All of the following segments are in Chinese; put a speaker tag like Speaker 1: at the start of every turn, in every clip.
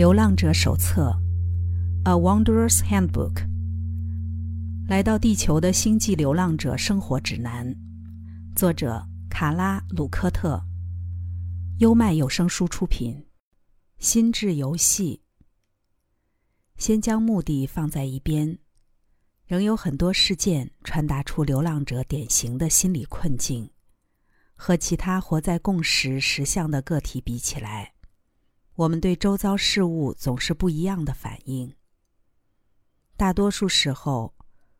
Speaker 1: 流浪者手册，《A Wanderer's Handbook》。来到地球的星际流浪者生活指南，作者卡拉·鲁科特。优麦有声书出品。心智游戏。先将目的放在一边，仍有很多事件传达出流浪者典型的心理困境。和其他活在共识实相的个体比起来。我们对周遭事物总是不一样的反应。大多数时候，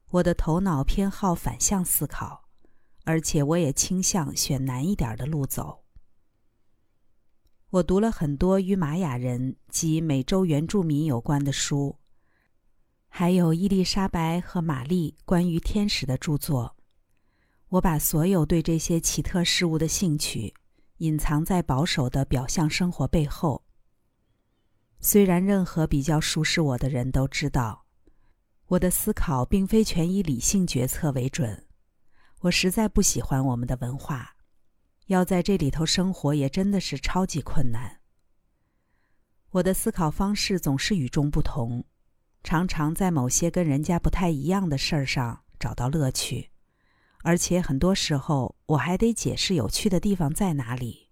Speaker 1: 我的头脑偏好反向思考，而且我也倾向选难一点的路走。我读了很多与玛雅人及美洲原住民有关的书，还有伊丽莎白和玛丽关于天使的著作。我把所有对这些奇特事物的兴趣隐藏在保守的表象生活背后。虽然任何比较熟识我的人都知道，我的思考并非全以理性决策为准。我实在不喜欢我们的文化，要在这里头生活也真的是超级困难。我的思考方式总是与众不同，常常在某些跟人家不太一样的事儿上找到乐趣，而且很多时候我还得解释有趣的地方在哪里。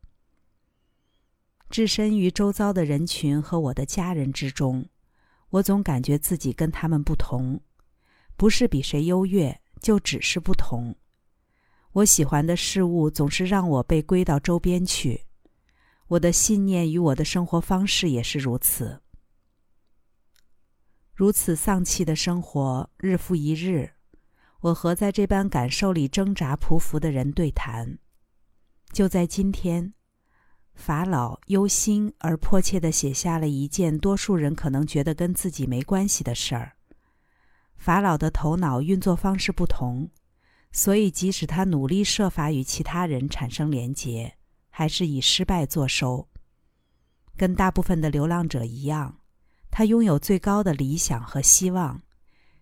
Speaker 1: 置身于周遭的人群和我的家人之中，我总感觉自己跟他们不同，不是比谁优越，就只是不同。我喜欢的事物总是让我被归到周边去，我的信念与我的生活方式也是如此。如此丧气的生活，日复一日，我和在这般感受里挣扎匍匐的人对谈。就在今天。法老忧心而迫切地写下了一件多数人可能觉得跟自己没关系的事儿。法老的头脑运作方式不同，所以即使他努力设法与其他人产生连结，还是以失败作收。跟大部分的流浪者一样，他拥有最高的理想和希望，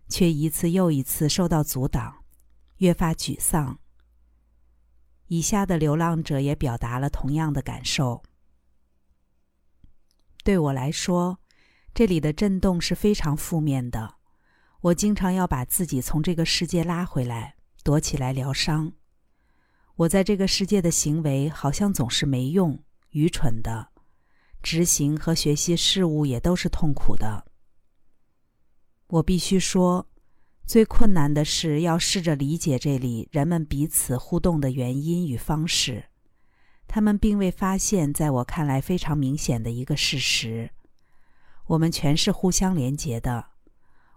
Speaker 1: 却一次又一次受到阻挡，越发沮丧。以下的流浪者也表达了同样的感受。对我来说，这里的震动是非常负面的。我经常要把自己从这个世界拉回来，躲起来疗伤。我在这个世界的行为好像总是没用、愚蠢的，执行和学习事物也都是痛苦的。我必须说。最困难的是要试着理解这里人们彼此互动的原因与方式。他们并未发现，在我看来非常明显的一个事实：我们全是互相连结的。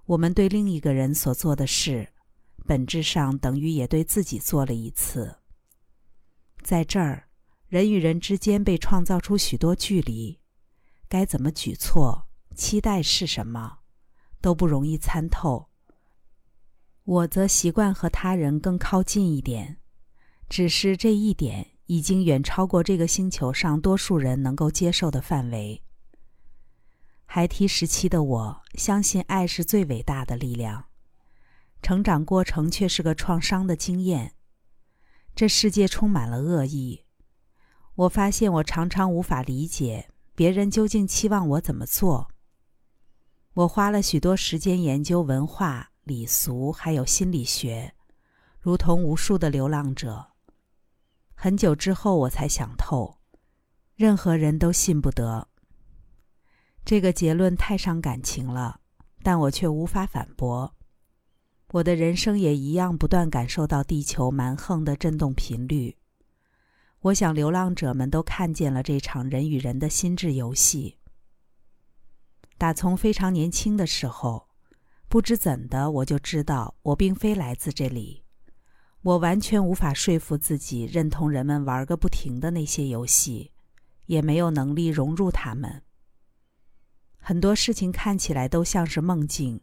Speaker 1: 我们对另一个人所做的事，本质上等于也对自己做了一次。在这儿，人与人之间被创造出许多距离。该怎么举措？期待是什么？都不容易参透。我则习惯和他人更靠近一点，只是这一点已经远超过这个星球上多数人能够接受的范围。孩提时期的我相信爱是最伟大的力量，成长过程却是个创伤的经验。这世界充满了恶意，我发现我常常无法理解别人究竟期望我怎么做。我花了许多时间研究文化。礼俗还有心理学，如同无数的流浪者。很久之后，我才想透，任何人都信不得。这个结论太伤感情了，但我却无法反驳。我的人生也一样，不断感受到地球蛮横的震动频率。我想，流浪者们都看见了这场人与人的心智游戏。打从非常年轻的时候。不知怎的，我就知道我并非来自这里。我完全无法说服自己认同人们玩个不停的那些游戏，也没有能力融入他们。很多事情看起来都像是梦境，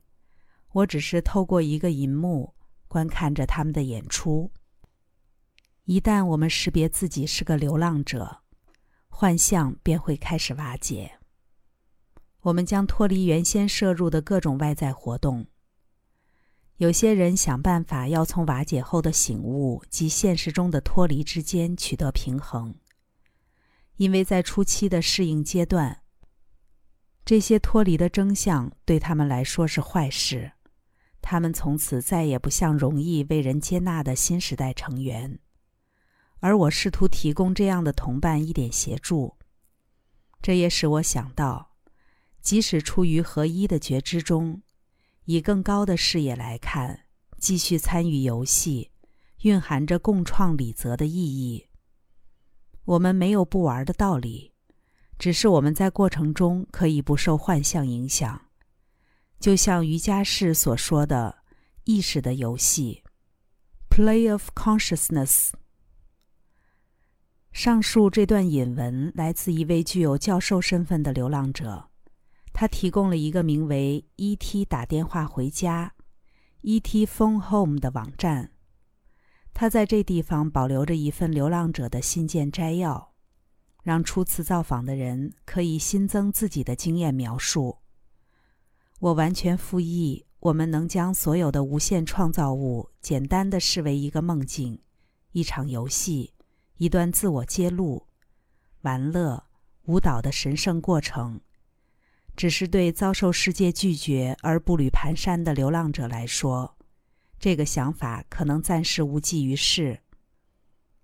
Speaker 1: 我只是透过一个银幕观看着他们的演出。一旦我们识别自己是个流浪者，幻象便会开始瓦解。我们将脱离原先摄入的各种外在活动。有些人想办法要从瓦解后的醒悟及现实中的脱离之间取得平衡，因为在初期的适应阶段，这些脱离的征相对他们来说是坏事，他们从此再也不像容易为人接纳的新时代成员。而我试图提供这样的同伴一点协助，这也使我想到，即使处于合一的觉知中，以更高的视野来看，继续参与游戏，蕴含着共创礼则的意义。我们没有不玩的道理，只是我们在过程中可以不受幻象影响，就像瑜伽士所说的“意识的游戏 ”（Play of Consciousness）。上述这段引文来自一位具有教授身份的流浪者，他提供了一个名为 “E.T. 打电话回家 ”（E.T. Phone Home） 的网站。他在这地方保留着一份流浪者的信件摘要，让初次造访的人可以新增自己的经验描述。我完全复议，我们能将所有的无限创造物简单的视为一个梦境，一场游戏。一段自我揭露、玩乐、舞蹈的神圣过程，只是对遭受世界拒绝而步履蹒跚的流浪者来说，这个想法可能暂时无济于事。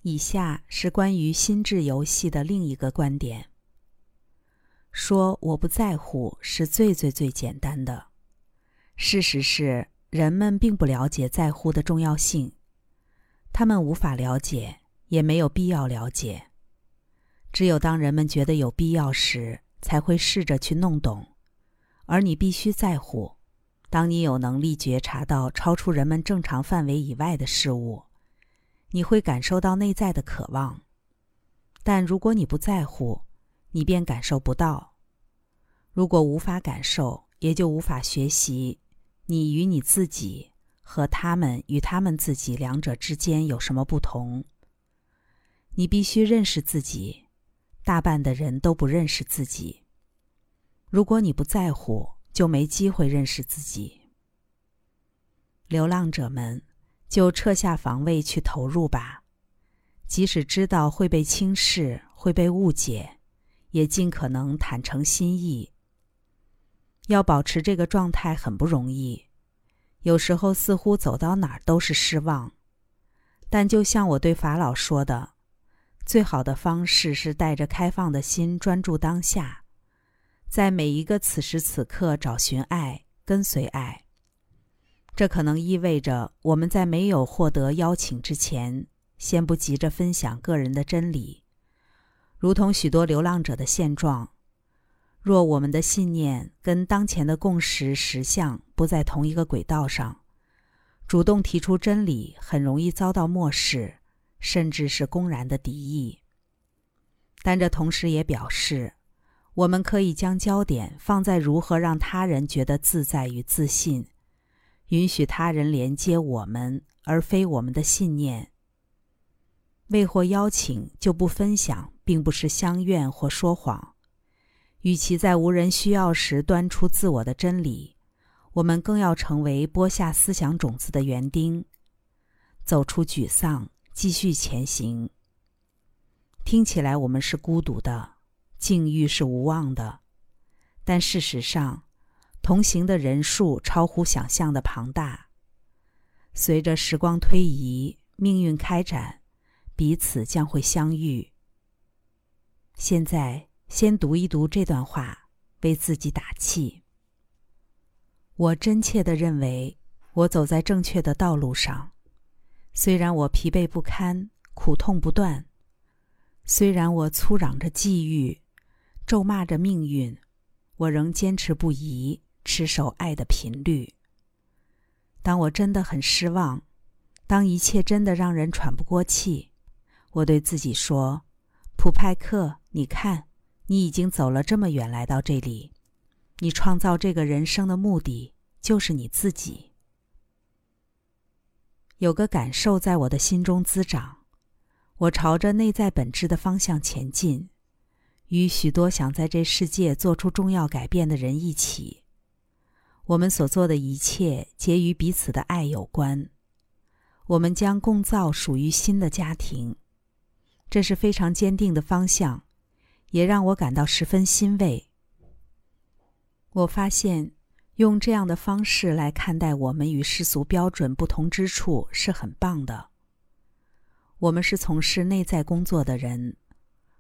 Speaker 1: 以下是关于心智游戏的另一个观点：说我不在乎是最最最简单的。事实是，人们并不了解在乎的重要性，他们无法了解。也没有必要了解。只有当人们觉得有必要时，才会试着去弄懂。而你必须在乎。当你有能力觉察到超出人们正常范围以外的事物，你会感受到内在的渴望。但如果你不在乎，你便感受不到。如果无法感受，也就无法学习。你与你自己和他们与他们自己两者之间有什么不同？你必须认识自己，大半的人都不认识自己。如果你不在乎，就没机会认识自己。流浪者们，就撤下防卫去投入吧，即使知道会被轻视、会被误解，也尽可能坦诚心意。要保持这个状态很不容易，有时候似乎走到哪儿都是失望。但就像我对法老说的。最好的方式是带着开放的心，专注当下，在每一个此时此刻找寻爱，跟随爱。这可能意味着我们在没有获得邀请之前，先不急着分享个人的真理，如同许多流浪者的现状。若我们的信念跟当前的共识实相不在同一个轨道上，主动提出真理很容易遭到漠视。甚至是公然的敌意，但这同时也表示，我们可以将焦点放在如何让他人觉得自在与自信，允许他人连接我们，而非我们的信念。未获邀请就不分享，并不是相怨或说谎。与其在无人需要时端出自我的真理，我们更要成为播下思想种子的园丁，走出沮丧。继续前行。听起来我们是孤独的，境遇是无望的，但事实上，同行的人数超乎想象的庞大。随着时光推移，命运开展，彼此将会相遇。现在，先读一读这段话，为自己打气。我真切的认为，我走在正确的道路上。虽然我疲惫不堪、苦痛不断，虽然我粗嚷着际遇、咒骂着命运，我仍坚持不移，持守爱的频率。当我真的很失望，当一切真的让人喘不过气，我对自己说：“普派克，你看，你已经走了这么远来到这里，你创造这个人生的目的就是你自己。”有个感受在我的心中滋长，我朝着内在本质的方向前进，与许多想在这世界做出重要改变的人一起。我们所做的一切皆与彼此的爱有关。我们将共造属于新的家庭，这是非常坚定的方向，也让我感到十分欣慰。我发现，用这样的方式来看待我们与世俗标准不同之处是很棒的。我们是从事内在工作的人，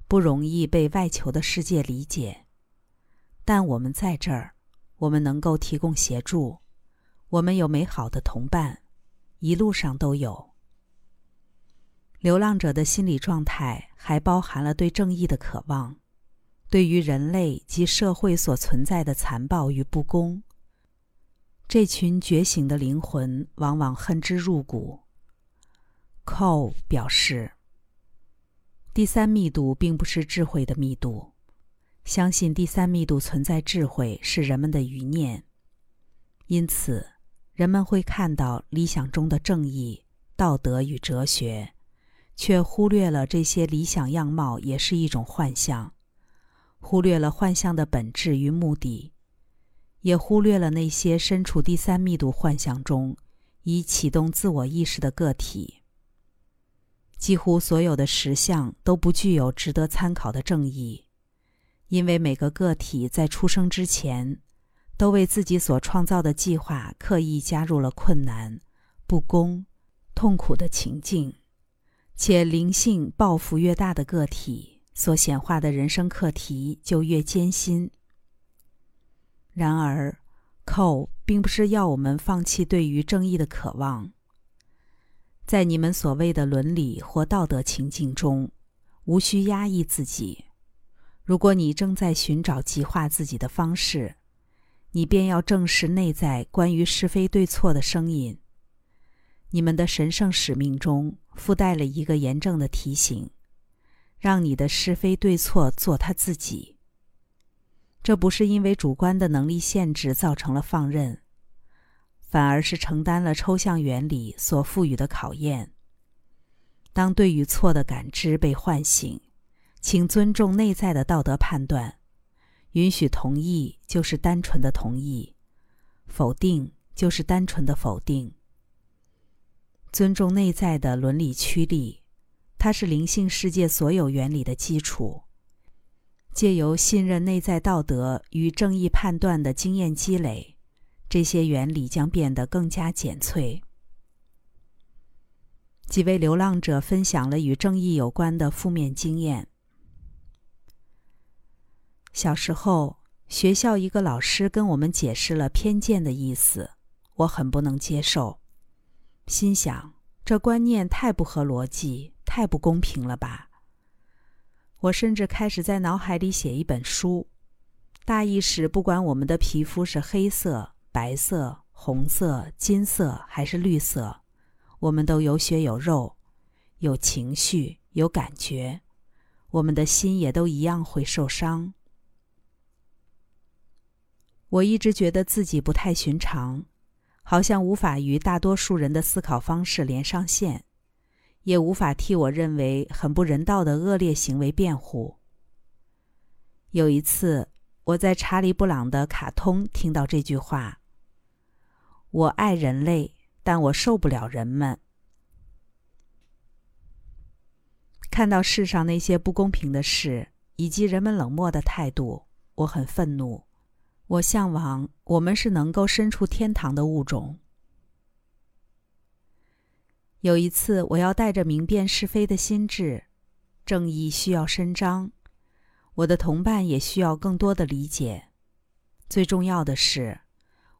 Speaker 1: 不容易被外求的世界理解。但我们在这儿，我们能够提供协助，我们有美好的同伴，一路上都有。流浪者的心理状态还包含了对正义的渴望。对于人类及社会所存在的残暴与不公，这群觉醒的灵魂往往恨之入骨。Cole 表示，第三密度并不是智慧的密度，相信第三密度存在智慧是人们的余念，因此人们会看到理想中的正义、道德与哲学，却忽略了这些理想样貌也是一种幻象。忽略了幻象的本质与目的，也忽略了那些身处第三密度幻想中已启动自我意识的个体。几乎所有的实相都不具有值得参考的正义，因为每个个体在出生之前，都为自己所创造的计划刻意加入了困难、不公、痛苦的情境，且灵性抱负越大的个体。所显化的人生课题就越艰辛。然而扣并不是要我们放弃对于正义的渴望。在你们所谓的伦理或道德情境中，无需压抑自己。如果你正在寻找极化自己的方式，你便要正视内在关于是非对错的声音。你们的神圣使命中附带了一个严正的提醒。让你的是非对错做他自己。这不是因为主观的能力限制造成了放任，反而是承担了抽象原理所赋予的考验。当对与错的感知被唤醒，请尊重内在的道德判断，允许同意就是单纯的同意，否定就是单纯的否定。尊重内在的伦理驱力。它是灵性世界所有原理的基础。借由信任内在道德与正义判断的经验积累，这些原理将变得更加简脆。几位流浪者分享了与正义有关的负面经验。小时候，学校一个老师跟我们解释了偏见的意思，我很不能接受，心想这观念太不合逻辑。太不公平了吧！我甚至开始在脑海里写一本书，大意是：不管我们的皮肤是黑色、白色、红色、金色还是绿色，我们都有血有肉，有情绪，有感觉，我们的心也都一样会受伤。我一直觉得自己不太寻常，好像无法与大多数人的思考方式连上线。也无法替我认为很不人道的恶劣行为辩护。有一次，我在查理·布朗的卡通听到这句话：“我爱人类，但我受不了人们。”看到世上那些不公平的事以及人们冷漠的态度，我很愤怒。我向往我们是能够身处天堂的物种。有一次，我要带着明辨是非的心智，正义需要伸张，我的同伴也需要更多的理解。最重要的是，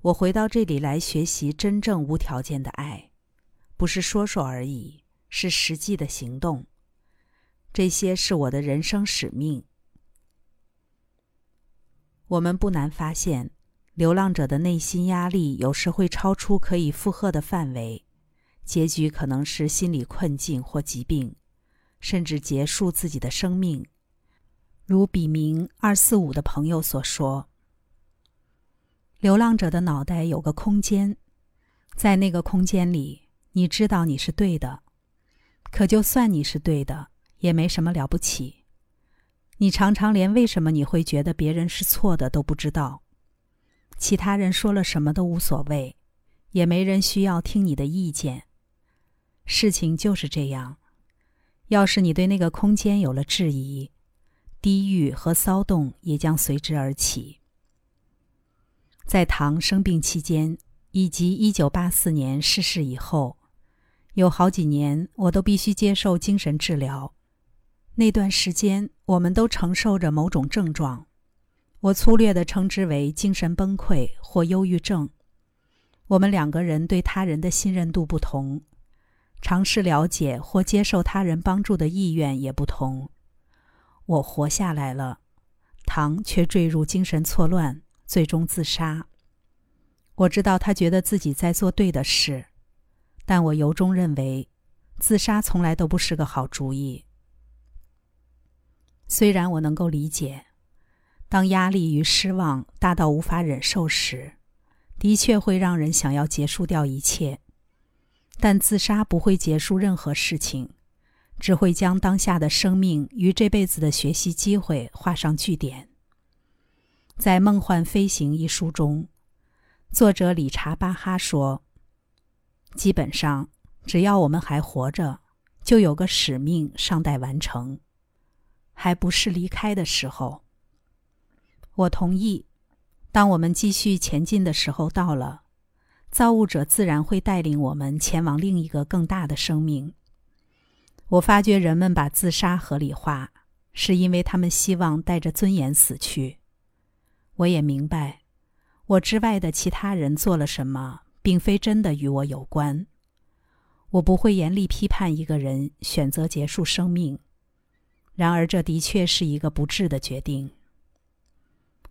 Speaker 1: 我回到这里来学习真正无条件的爱，不是说说而已，是实际的行动。这些是我的人生使命。我们不难发现，流浪者的内心压力有时会超出可以负荷的范围。结局可能是心理困境或疾病，甚至结束自己的生命。如笔名二四五的朋友所说：“流浪者的脑袋有个空间，在那个空间里，你知道你是对的。可就算你是对的，也没什么了不起。你常常连为什么你会觉得别人是错的都不知道。其他人说了什么都无所谓，也没人需要听你的意见。”事情就是这样，要是你对那个空间有了质疑，低欲和骚动也将随之而起。在唐生病期间，以及1984年逝世以后，有好几年我都必须接受精神治疗。那段时间，我们都承受着某种症状，我粗略地称之为精神崩溃或忧郁症。我们两个人对他人的信任度不同，尝试了解或接受他人帮助的意愿也不同。我活下来了，唐却坠入精神错乱。最终自杀。我知道他觉得自己在做对的事，但我由衷认为，自杀从来都不是个好主意。虽然我能够理解，当压力与失望大到无法忍受时，的确会让人想要结束掉一切，但自杀不会结束任何事情，只会将当下的生命与这辈子的学习机会画上句点。在《梦幻飞行》一书中，作者理查·巴哈说：“基本上，只要我们还活着，就有个使命尚待完成，还不是离开的时候。”我同意。当我们继续前进的时候到了，造物者自然会带领我们前往另一个更大的生命。我发觉人们把自杀合理化，是因为他们希望带着尊严死去。我也明白，我之外的其他人做了什么，并非真的与我有关。我不会严厉批判一个人选择结束生命，然而这的确是一个不智的决定。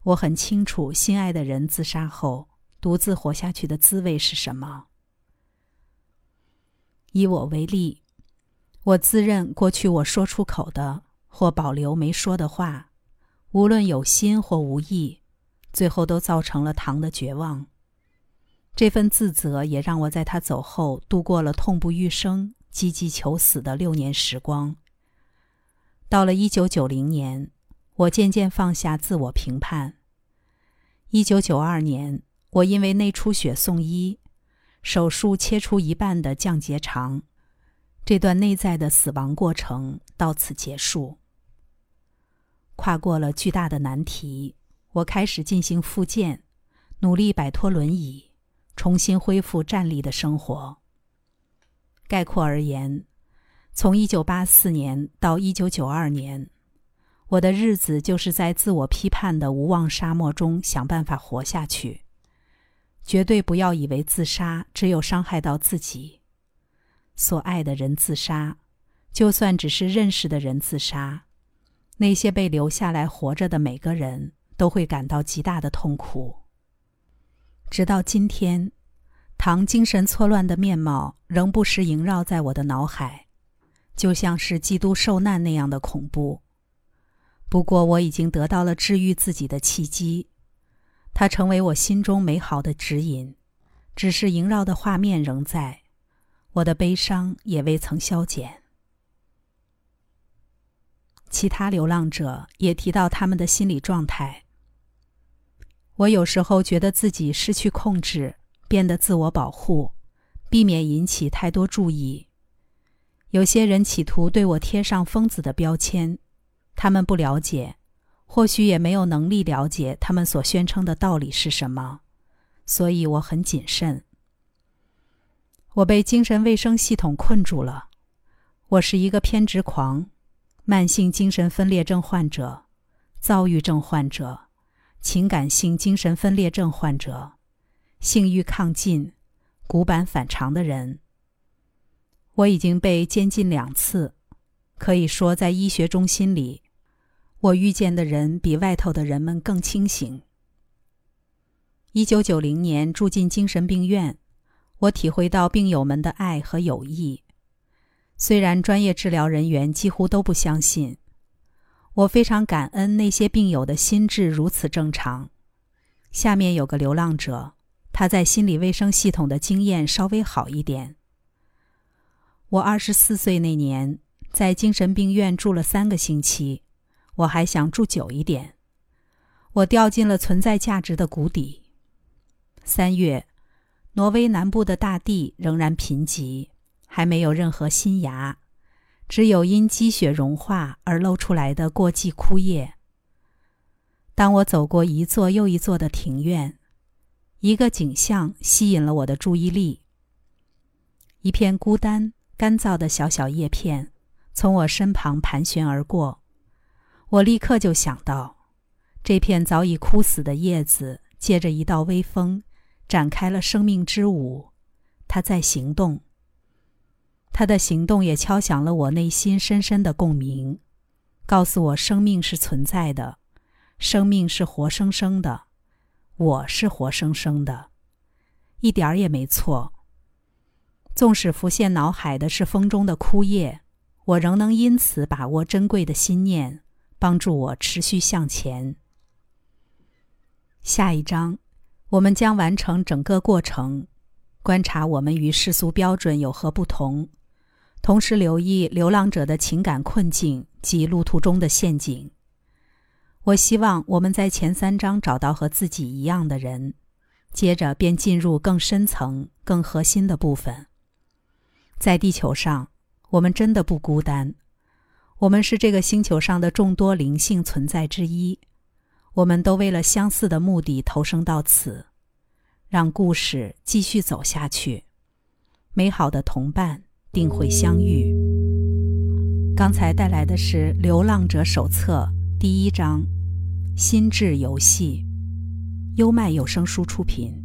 Speaker 1: 我很清楚，心爱的人自杀后独自活下去的滋味是什么。以我为例，我自认过去我说出口的或保留没说的话，无论有心或无意。最后都造成了唐的绝望。这份自责也让我在他走后度过了痛不欲生、积极求死的六年时光。到了一九九零年，我渐渐放下自我评判。一九九二年，我因为内出血送医，手术切除一半的降结肠，这段内在的死亡过程到此结束。跨过了巨大的难题。我开始进行复健，努力摆脱轮椅，重新恢复站立的生活。概括而言，从1984年到1992年，我的日子就是在自我批判的无望沙漠中想办法活下去。绝对不要以为自杀只有伤害到自己。所爱的人自杀，就算只是认识的人自杀，那些被留下来活着的每个人。都会感到极大的痛苦。直到今天，唐精神错乱的面貌仍不时萦绕在我的脑海，就像是基督受难那样的恐怖。不过，我已经得到了治愈自己的契机，它成为我心中美好的指引。只是萦绕的画面仍在，我的悲伤也未曾消减。其他流浪者也提到他们的心理状态。我有时候觉得自己失去控制，变得自我保护，避免引起太多注意。有些人企图对我贴上疯子的标签，他们不了解，或许也没有能力了解他们所宣称的道理是什么，所以我很谨慎。我被精神卫生系统困住了，我是一个偏执狂，慢性精神分裂症患者，躁郁症患者。情感性精神分裂症患者，性欲亢进、骨板反常的人。我已经被监禁两次，可以说在医学中心里，我遇见的人比外头的人们更清醒。一九九零年住进精神病院，我体会到病友们的爱和友谊，虽然专业治疗人员几乎都不相信。我非常感恩那些病友的心智如此正常。下面有个流浪者，他在心理卫生系统的经验稍微好一点。我二十四岁那年在精神病院住了三个星期，我还想住久一点。我掉进了存在价值的谷底。三月，挪威南部的大地仍然贫瘠，还没有任何新芽。只有因积雪融化而露出来的过季枯叶。当我走过一座又一座的庭院，一个景象吸引了我的注意力。一片孤单、干燥的小小叶片从我身旁盘旋而过，我立刻就想到，这片早已枯死的叶子借着一道微风，展开了生命之舞，它在行动。它的行动也敲响了我内心深深的共鸣，告诉我生命是存在的，生命是活生生的，我是活生生的，一点儿也没错。纵使浮现脑海的是风中的枯叶，我仍能因此把握珍贵的心念，帮助我持续向前。下一章，我们将完成整个过程，观察我们与世俗标准有何不同，同时留意流浪者的情感困境及路途中的陷阱。我希望我们在前三章找到和自己一样的人，接着便进入更深层、更核心的部分。在地球上，我们真的不孤单。我们是这个星球上的众多灵性存在之一。我们都为了相似的目的投生到此，让故事继续走下去。美好的同伴定会相遇。刚才带来的是《流浪者手册》第一章《心智游戏》，优麦有声书出品。